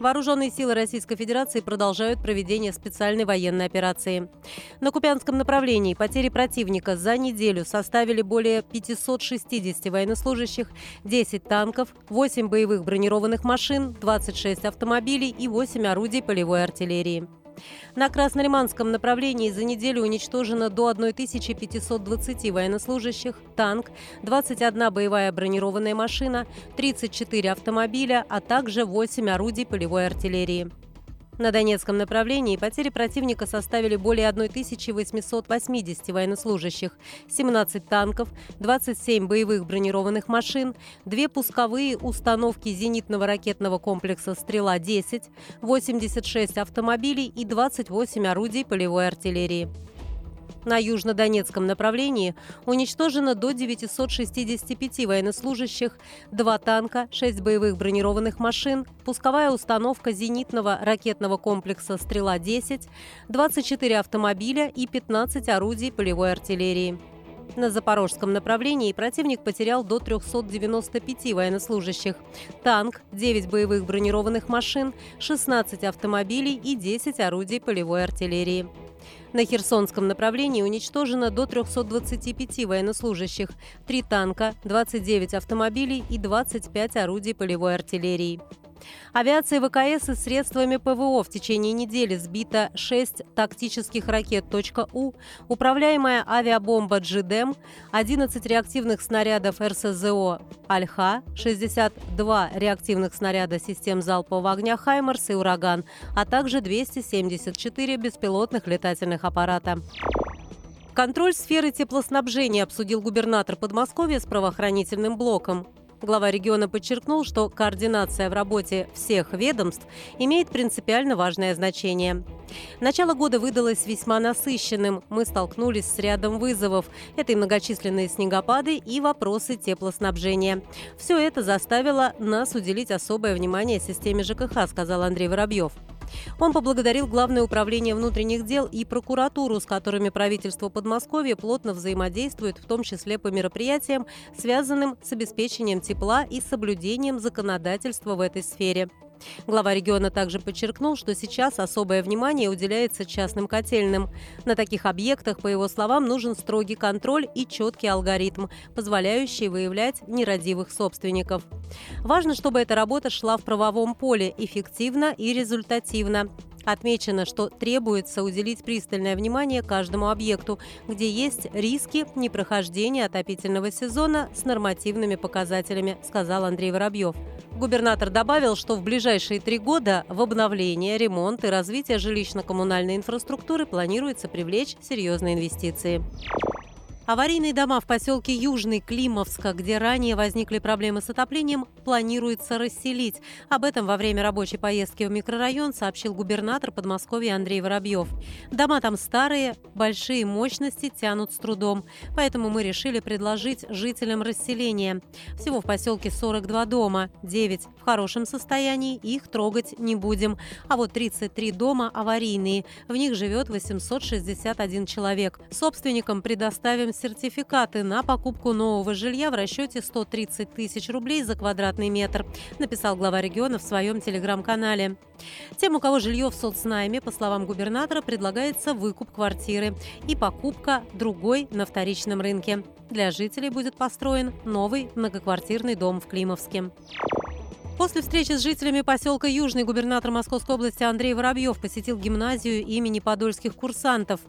Вооруженные силы Российской Федерации продолжают проведение специальной военной операции. На Купянском направлении потери противника за неделю составили более 560 военнослужащих, 10 танков, 8 боевых бронированных машин, 26 автомобилей и 8 орудий полевой артиллерии. На Краснолиманском направлении за неделю уничтожено до 1520 военнослужащих, танк, 21 боевая бронированная машина, 34 автомобиля, а также 8 орудий полевой артиллерии. На Донецком направлении потери противника составили более 1880 военнослужащих, 17 танков, 27 боевых бронированных машин, две пусковые установки зенитного ракетного комплекса «Стрела-10», 86 автомобилей и 28 орудий полевой артиллерии. На южнодонецком направлении уничтожено до 965 военнослужащих, два танка, 6 боевых бронированных машин, пусковая установка зенитного ракетного комплекса «Стрела-10», 24 автомобиля и 15 орудий полевой артиллерии. На запорожском направлении противник потерял до 395 военнослужащих. Танк, 9 боевых бронированных машин, 16 автомобилей и 10 орудий полевой артиллерии. На Херсонском направлении уничтожено до 325 военнослужащих, 3 танка, 29 автомобилей и 25 орудий полевой артиллерии. Авиация ВКС и средствами ПВО в течение недели сбито 6 тактических ракет «У», управляемая авиабомба «Джидем», 11 реактивных снарядов РСЗО «Альха», 62 реактивных снаряда систем залпового огня «Хаймерс» и «Ураган», а также 274 беспилотных летательных аппарата. Контроль сферы теплоснабжения обсудил губернатор Подмосковья с правоохранительным блоком. Глава региона подчеркнул, что координация в работе всех ведомств имеет принципиально важное значение. Начало года выдалось весьма насыщенным. Мы столкнулись с рядом вызовов. Это и многочисленные снегопады, и вопросы теплоснабжения. Все это заставило нас уделить особое внимание системе ЖКХ, сказал Андрей Воробьев. Он поблагодарил Главное управление внутренних дел и прокуратуру, с которыми правительство Подмосковья плотно взаимодействует, в том числе по мероприятиям, связанным с обеспечением тепла и соблюдением законодательства в этой сфере. Глава региона также подчеркнул, что сейчас особое внимание уделяется частным котельным. На таких объектах, по его словам, нужен строгий контроль и четкий алгоритм, позволяющий выявлять нерадивых собственников. Важно, чтобы эта работа шла в правовом поле эффективно и результативно. Отмечено, что требуется уделить пристальное внимание каждому объекту, где есть риски непрохождения отопительного сезона с нормативными показателями, сказал Андрей Воробьев. Губернатор добавил, что в ближайшие три года в обновление, ремонт и развитие жилищно-коммунальной инфраструктуры планируется привлечь серьезные инвестиции. Аварийные дома в поселке Южный Климовска, где ранее возникли проблемы с отоплением, планируется расселить. Об этом во время рабочей поездки в микрорайон сообщил губернатор Подмосковья Андрей Воробьев. Дома там старые, большие мощности тянут с трудом. Поэтому мы решили предложить жителям расселение. Всего в поселке 42 дома, 9 в хорошем состоянии, их трогать не будем. А вот 33 дома аварийные. В них живет 861 человек. Собственникам предоставим сертификаты на покупку нового жилья в расчете 130 тысяч рублей за квадратный метр, написал глава региона в своем телеграм-канале. Тем, у кого жилье в соцнайме, по словам губернатора, предлагается выкуп квартиры и покупка другой на вторичном рынке. Для жителей будет построен новый многоквартирный дом в Климовске. После встречи с жителями поселка Южный губернатор Московской области Андрей Воробьев посетил гимназию имени подольских курсантов.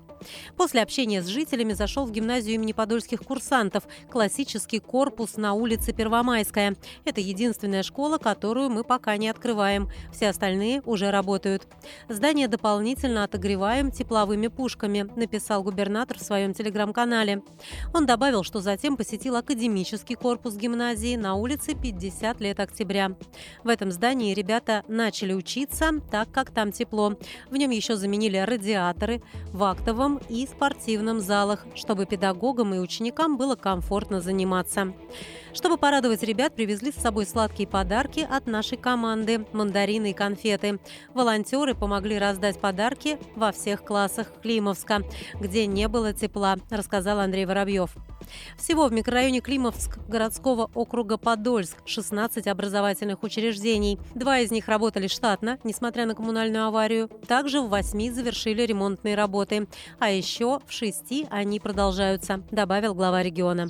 После общения с жителями зашел в гимназию имени подольских курсантов, классический корпус на улице Первомайская. Это единственная школа, которую мы пока не открываем. Все остальные уже работают. Здание дополнительно отогреваем тепловыми пушками, написал губернатор в своем телеграм-канале. Он добавил, что затем посетил академический корпус гимназии на улице 50 лет октября. В этом здании ребята начали учиться, так как там тепло. В нем еще заменили радиаторы. В актовом и спортивном залах, чтобы педагогам и ученикам было комфортно заниматься. Чтобы порадовать ребят, привезли с собой сладкие подарки от нашей команды – мандарины и конфеты. Волонтеры помогли раздать подарки во всех классах Климовска, где не было тепла, рассказал Андрей Воробьев. Всего в микрорайоне Климовск городского округа Подольск 16 образовательных учреждений. Два из них работали штатно, несмотря на коммунальную аварию. Также в восьми завершили ремонтные работы. А еще в шести они продолжаются, добавил глава региона.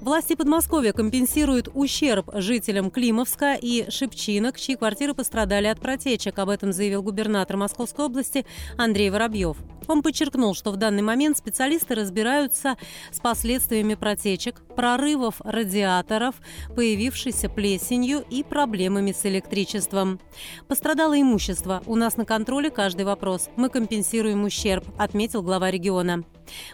Власти Подмосковья компенсируют ущерб жителям Климовска и Шепчинок, чьи квартиры пострадали от протечек. Об этом заявил губернатор Московской области Андрей Воробьев. Он подчеркнул, что в данный момент специалисты разбираются с последствиями протечек, прорывов радиаторов, появившейся плесенью и проблемами с электричеством. Пострадало имущество. У нас на контроле каждый вопрос. Мы компенсируем ущерб, отметил глава региона.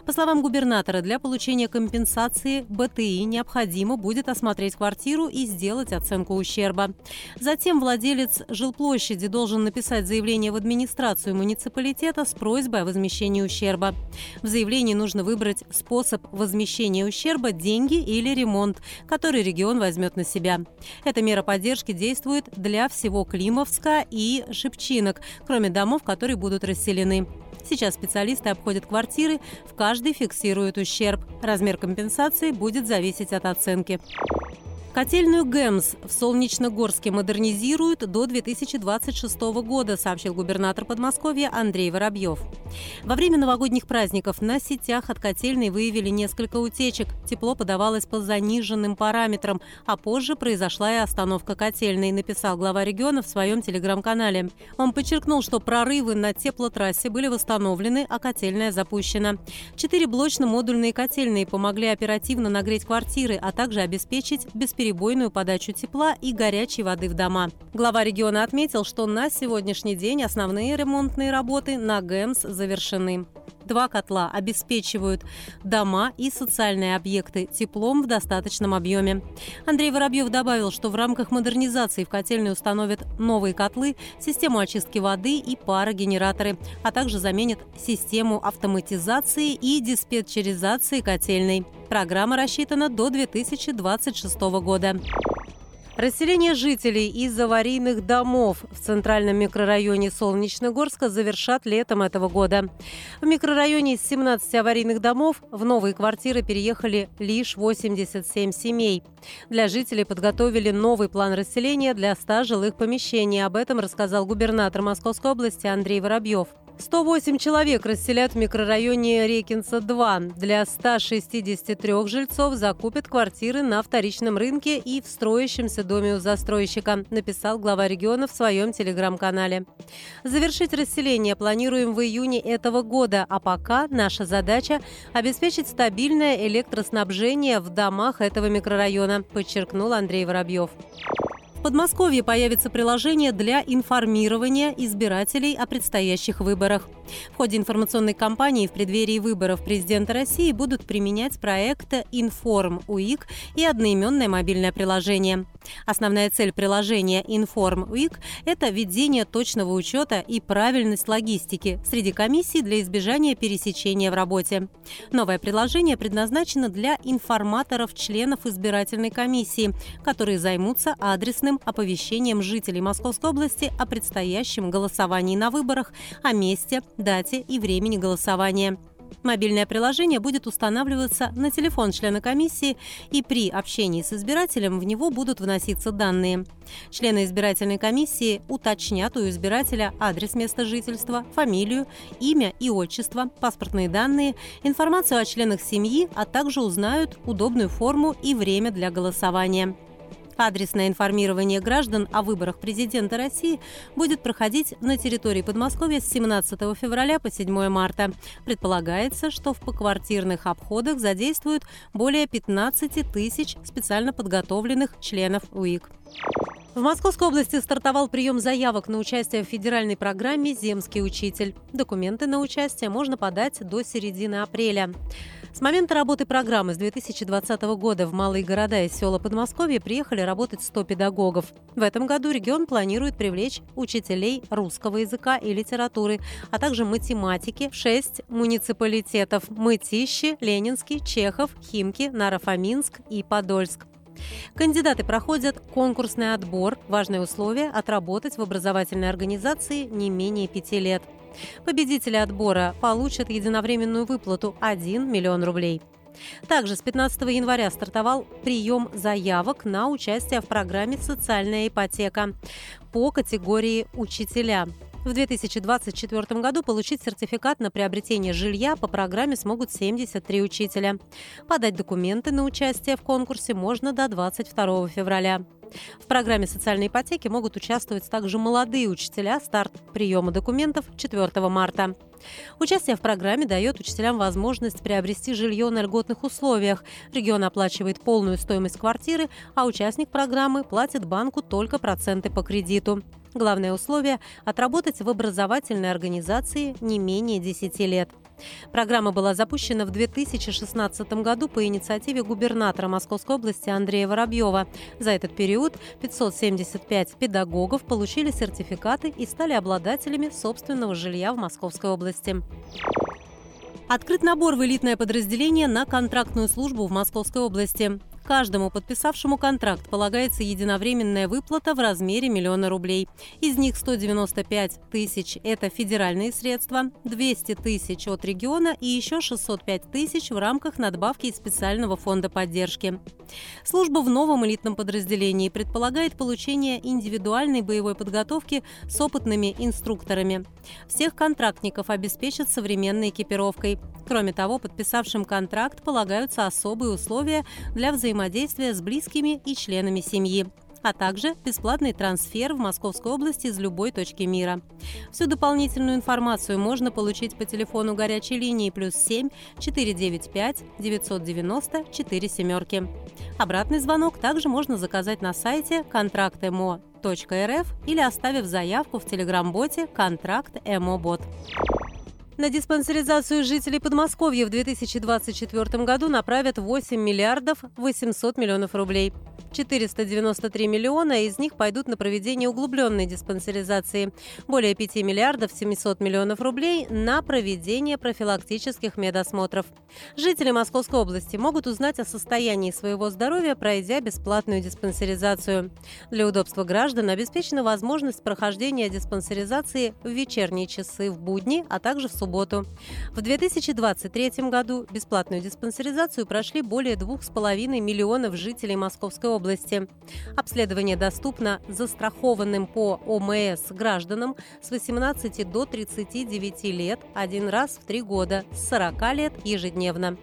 По словам губернатора, для получения компенсации БТИ необходимо будет осмотреть квартиру и сделать оценку ущерба. Затем владелец жилплощади должен написать заявление в администрацию муниципалитета с просьбой о возмещении ущерба. В заявлении нужно выбрать способ возмещения ущерба – деньги или ремонт, который регион возьмет на себя. Эта мера поддержки действует для всего Климовска и Шепчинок, кроме домов, которые будут расселены. Сейчас специалисты обходят квартиры, в каждой фиксируют ущерб. Размер компенсации будет зависеть от оценки. Котельную ГЭМС в Солнечногорске модернизируют до 2026 года, сообщил губернатор Подмосковья Андрей Воробьев. Во время новогодних праздников на сетях от котельной выявили несколько утечек. Тепло подавалось по заниженным параметрам, а позже произошла и остановка котельной, написал глава региона в своем телеграм-канале. Он подчеркнул, что прорывы на теплотрассе были восстановлены, а котельная запущена. Четыре блочно-модульные котельные помогли оперативно нагреть квартиры, а также обеспечить бесперебойную бесперебойную подачу тепла и горячей воды в дома. Глава региона отметил, что на сегодняшний день основные ремонтные работы на ГЭМС завершены. Два котла обеспечивают дома и социальные объекты теплом в достаточном объеме. Андрей Воробьев добавил, что в рамках модернизации в котельной установят новые котлы, систему очистки воды и парогенераторы, а также заменят систему автоматизации и диспетчеризации котельной. Программа рассчитана до 2026 года. Расселение жителей из аварийных домов в центральном микрорайоне Солнечногорска завершат летом этого года. В микрорайоне из 17 аварийных домов в новые квартиры переехали лишь 87 семей. Для жителей подготовили новый план расселения для 100 жилых помещений. Об этом рассказал губернатор Московской области Андрей Воробьев. 108 человек расселят в микрорайоне Рекинса-2. Для 163 жильцов закупят квартиры на вторичном рынке и в строящемся доме у застройщика, написал глава региона в своем телеграм-канале. Завершить расселение планируем в июне этого года, а пока наша задача – обеспечить стабильное электроснабжение в домах этого микрорайона, подчеркнул Андрей Воробьев. В Подмосковье появится приложение для информирования избирателей о предстоящих выборах. В ходе информационной кампании в преддверии выборов президента России будут применять проекты «Информ УИК» и одноименное мобильное приложение. Основная цель приложения «Информ УИК» – это ведение точного учета и правильность логистики среди комиссий для избежания пересечения в работе. Новое приложение предназначено для информаторов-членов избирательной комиссии, которые займутся адресным оповещением жителей Московской области о предстоящем голосовании на выборах, о месте, дате и времени голосования. Мобильное приложение будет устанавливаться на телефон члена комиссии, и при общении с избирателем в него будут вноситься данные. Члены избирательной комиссии уточнят у избирателя адрес места жительства, фамилию, имя и отчество, паспортные данные, информацию о членах семьи, а также узнают удобную форму и время для голосования. Адресное информирование граждан о выборах президента России будет проходить на территории Подмосковья с 17 февраля по 7 марта. Предполагается, что в поквартирных обходах задействуют более 15 тысяч специально подготовленных членов УИК. В Московской области стартовал прием заявок на участие в федеральной программе «Земский учитель». Документы на участие можно подать до середины апреля. С момента работы программы с 2020 года в малые города и села Подмосковья приехали работать 100 педагогов. В этом году регион планирует привлечь учителей русского языка и литературы, а также математики в 6 муниципалитетов – Мытищи, Ленинский, Чехов, Химки, Нарафаминск и Подольск. Кандидаты проходят конкурсный отбор. Важное условие – отработать в образовательной организации не менее пяти лет. Победители отбора получат единовременную выплату 1 миллион рублей. Также с 15 января стартовал прием заявок на участие в программе «Социальная ипотека» по категории «Учителя». В 2024 году получить сертификат на приобретение жилья по программе смогут 73 учителя. Подать документы на участие в конкурсе можно до 22 февраля. В программе социальной ипотеки могут участвовать также молодые учителя. Старт приема документов 4 марта. Участие в программе дает учителям возможность приобрести жилье на льготных условиях. Регион оплачивает полную стоимость квартиры, а участник программы платит банку только проценты по кредиту. Главное условие – отработать в образовательной организации не менее 10 лет. Программа была запущена в 2016 году по инициативе губернатора Московской области Андрея Воробьева. За этот период 575 педагогов получили сертификаты и стали обладателями собственного жилья в Московской области. Открыт набор в элитное подразделение на контрактную службу в Московской области. Каждому подписавшему контракт полагается единовременная выплата в размере миллиона рублей. Из них 195 тысяч – это федеральные средства, 200 тысяч от региона и еще 605 тысяч в рамках надбавки из специального фонда поддержки. Служба в новом элитном подразделении предполагает получение индивидуальной боевой подготовки с опытными инструкторами. Всех контрактников обеспечат современной экипировкой. Кроме того, подписавшим контракт полагаются особые условия для взаимодействия с близкими и членами семьи а также бесплатный трансфер в Московской области из любой точки мира. Всю дополнительную информацию можно получить по телефону горячей линии плюс 7 495 990 4 семерки. Обратный звонок также можно заказать на сайте контракт.мо.рф или оставив заявку в телеграм-боте «Контракт МО-бот». На диспансеризацию жителей Подмосковья в 2024 году направят 8 миллиардов 800 миллионов рублей. 493 миллиона из них пойдут на проведение углубленной диспансеризации. Более 5 миллиардов 700 миллионов рублей на проведение профилактических медосмотров. Жители Московской области могут узнать о состоянии своего здоровья, пройдя бесплатную диспансеризацию. Для удобства граждан обеспечена возможность прохождения диспансеризации в вечерние часы в будни, а также в субботу. В 2023 году бесплатную диспансеризацию прошли более 2,5 миллионов жителей Московской области. Обследование доступно застрахованным по ОМС гражданам с 18 до 39 лет один раз в три года, с 40 лет ежедневно.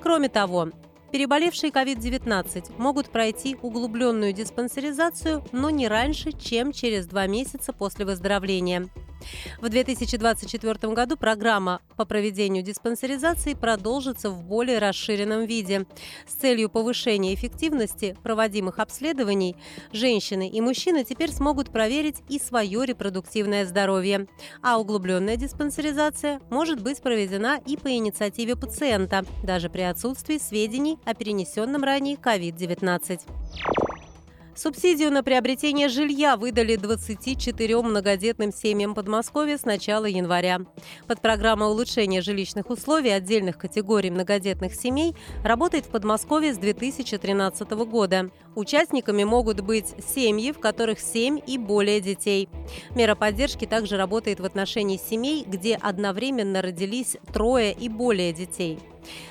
Кроме того, Переболевшие COVID-19 могут пройти углубленную диспансеризацию, но не раньше, чем через два месяца после выздоровления. В 2024 году программа по проведению диспансеризации продолжится в более расширенном виде. С целью повышения эффективности проводимых обследований женщины и мужчины теперь смогут проверить и свое репродуктивное здоровье. А углубленная диспансеризация может быть проведена и по инициативе пациента, даже при отсутствии сведений о перенесенном ранее COVID-19. Субсидию на приобретение жилья выдали 24 многодетным семьям Подмосковья с начала января. Под программа улучшения жилищных условий отдельных категорий многодетных семей работает в Подмосковье с 2013 года. Участниками могут быть семьи, в которых 7 и более детей. Мера поддержки также работает в отношении семей, где одновременно родились трое и более детей.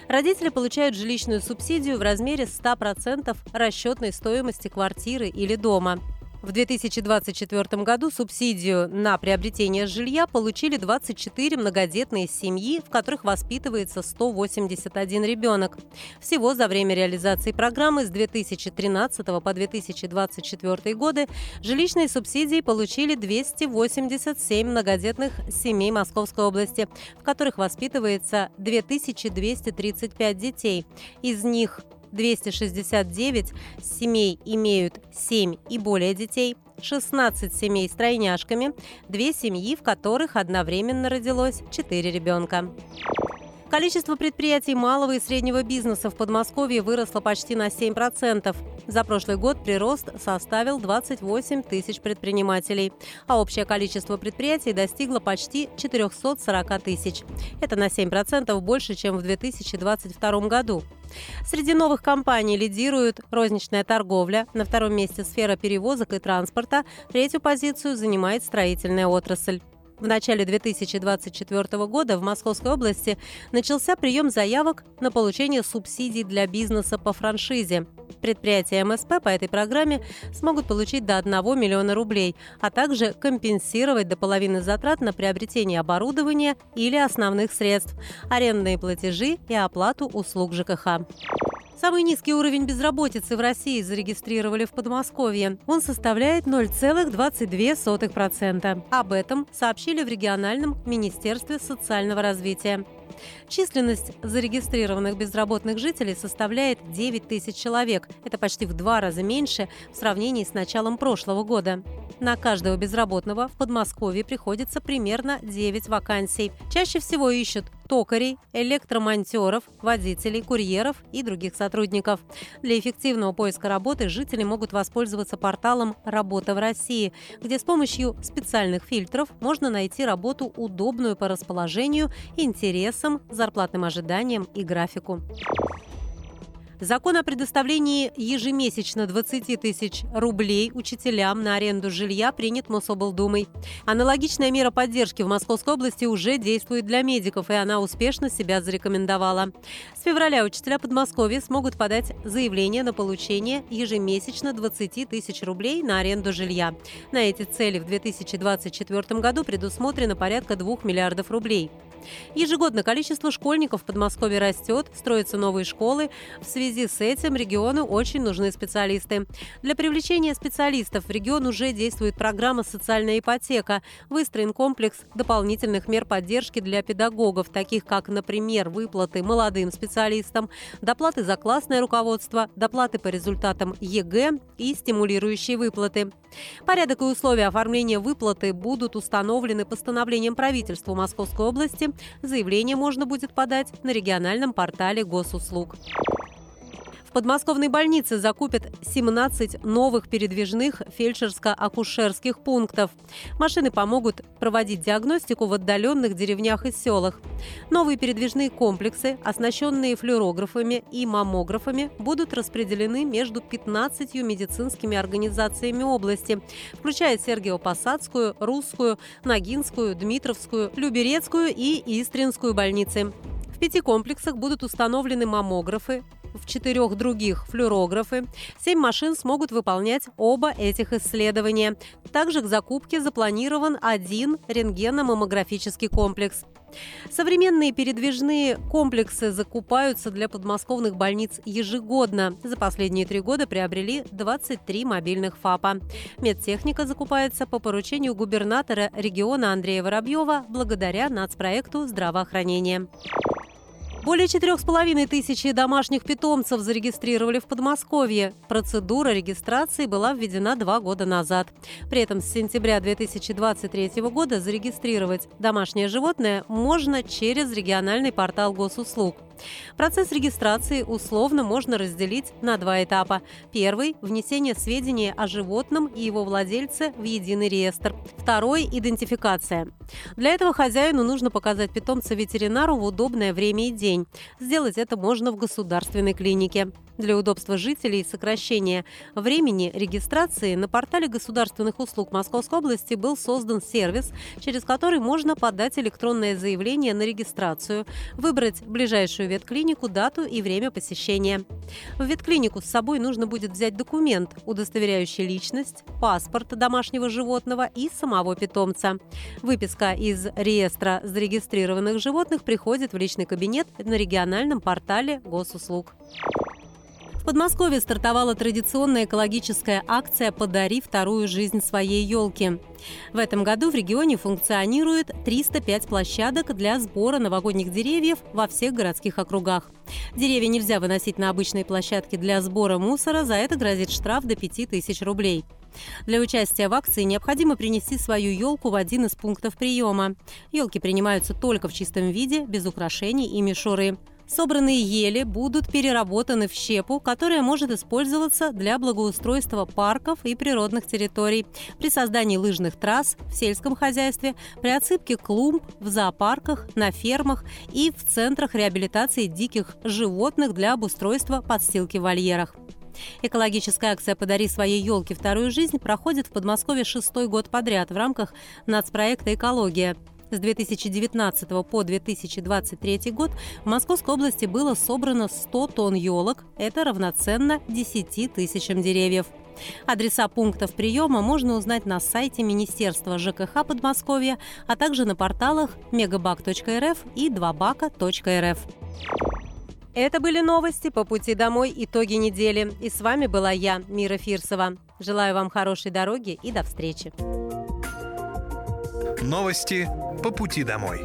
Родители получают жилищную субсидию в размере 100% расчетной стоимости квартиры или дома. В 2024 году субсидию на приобретение жилья получили 24 многодетные семьи, в которых воспитывается 181 ребенок. Всего за время реализации программы с 2013 по 2024 годы жилищные субсидии получили 287 многодетных семей Московской области, в которых воспитывается 2235 детей. Из них 269 семей имеют 7 и более детей, 16 семей с тройняшками, 2 семьи, в которых одновременно родилось 4 ребенка. Количество предприятий малого и среднего бизнеса в Подмосковье выросло почти на 7%. За прошлый год прирост составил 28 тысяч предпринимателей, а общее количество предприятий достигло почти 440 тысяч. Это на 7% больше, чем в 2022 году. Среди новых компаний лидирует розничная торговля, на втором месте сфера перевозок и транспорта, третью позицию занимает строительная отрасль. В начале 2024 года в Московской области начался прием заявок на получение субсидий для бизнеса по франшизе. Предприятия МСП по этой программе смогут получить до 1 миллиона рублей, а также компенсировать до половины затрат на приобретение оборудования или основных средств, арендные платежи и оплату услуг ЖКХ. Самый низкий уровень безработицы в России зарегистрировали в Подмосковье. Он составляет 0,22%. Об этом сообщили в региональном Министерстве социального развития. Численность зарегистрированных безработных жителей составляет 9 тысяч человек. Это почти в два раза меньше в сравнении с началом прошлого года. На каждого безработного в Подмосковье приходится примерно 9 вакансий. Чаще всего ищут токарей, электромонтеров, водителей, курьеров и других сотрудников. Для эффективного поиска работы жители могут воспользоваться порталом «Работа в России», где с помощью специальных фильтров можно найти работу, удобную по расположению, интересам, зарплатным ожиданиям и графику. Закон о предоставлении ежемесячно 20 тысяч рублей учителям на аренду жилья принят Мособлдумой. Аналогичная мера поддержки в Московской области уже действует для медиков, и она успешно себя зарекомендовала. С февраля учителя Подмосковья смогут подать заявление на получение ежемесячно 20 тысяч рублей на аренду жилья. На эти цели в 2024 году предусмотрено порядка 2 миллиардов рублей. Ежегодно количество школьников в Подмосковье растет, строятся новые школы. В связи с этим региону очень нужны специалисты. Для привлечения специалистов в регион уже действует программа «Социальная ипотека». Выстроен комплекс дополнительных мер поддержки для педагогов, таких как, например, выплаты молодым специалистам, доплаты за классное руководство, доплаты по результатам ЕГЭ и стимулирующие выплаты. Порядок и условия оформления выплаты будут установлены постановлением правительства Московской области Заявление можно будет подать на региональном портале госуслуг. Подмосковной больнице закупят 17 новых передвижных фельдшерско-акушерских пунктов. Машины помогут проводить диагностику в отдаленных деревнях и селах. Новые передвижные комплексы, оснащенные флюорографами и маммографами, будут распределены между 15 медицинскими организациями области, включая Сергиево-Посадскую, Русскую, Ногинскую, Дмитровскую, Люберецкую и Истринскую больницы. В пяти комплексах будут установлены маммографы, в четырех других флюорографы. Семь машин смогут выполнять оба этих исследования. Также к закупке запланирован один рентгеномаммографический комплекс. Современные передвижные комплексы закупаются для подмосковных больниц ежегодно. За последние три года приобрели 23 мобильных ФАПа. Медтехника закупается по поручению губернатора региона Андрея Воробьева благодаря нацпроекту здравоохранения. Более четырех с половиной тысячи домашних питомцев зарегистрировали в Подмосковье. Процедура регистрации была введена два года назад. При этом с сентября 2023 года зарегистрировать домашнее животное можно через региональный портал госуслуг. Процесс регистрации условно можно разделить на два этапа. Первый – внесение сведений о животном и его владельце в единый реестр. Второй – идентификация. Для этого хозяину нужно показать питомца ветеринару в удобное время и день. Сделать это можно в государственной клинике. Для удобства жителей и сокращения времени регистрации на портале государственных услуг Московской области был создан сервис, через который можно подать электронное заявление на регистрацию, выбрать ближайшую ветклинику, дату и время посещения. В ветклинику с собой нужно будет взять документ, удостоверяющий личность, паспорт домашнего животного и самого питомца. Выписка из реестра зарегистрированных животных приходит в личный кабинет на региональном портале госуслуг. В Подмосковье стартовала традиционная экологическая акция «Подари вторую жизнь своей елки». В этом году в регионе функционирует 305 площадок для сбора новогодних деревьев во всех городских округах. Деревья нельзя выносить на обычные площадки для сбора мусора, за это грозит штраф до 5000 рублей. Для участия в акции необходимо принести свою елку в один из пунктов приема. Елки принимаются только в чистом виде, без украшений и мишуры. Собранные ели будут переработаны в щепу, которая может использоваться для благоустройства парков и природных территорий, при создании лыжных трасс в сельском хозяйстве, при отсыпке клумб в зоопарках, на фермах и в центрах реабилитации диких животных для обустройства подстилки в вольерах. Экологическая акция «Подари своей елке вторую жизнь» проходит в Подмосковье шестой год подряд в рамках нацпроекта «Экология». С 2019 по 2023 год в Московской области было собрано 100 тонн елок. Это равноценно 10 тысячам деревьев. Адреса пунктов приема можно узнать на сайте Министерства ЖКХ Подмосковья, а также на порталах мегабак.рф и двабака.рф. Это были новости по пути домой, итоги недели. И с вами была я, Мира Фирсова. Желаю вам хорошей дороги и до встречи. Новости по пути домой.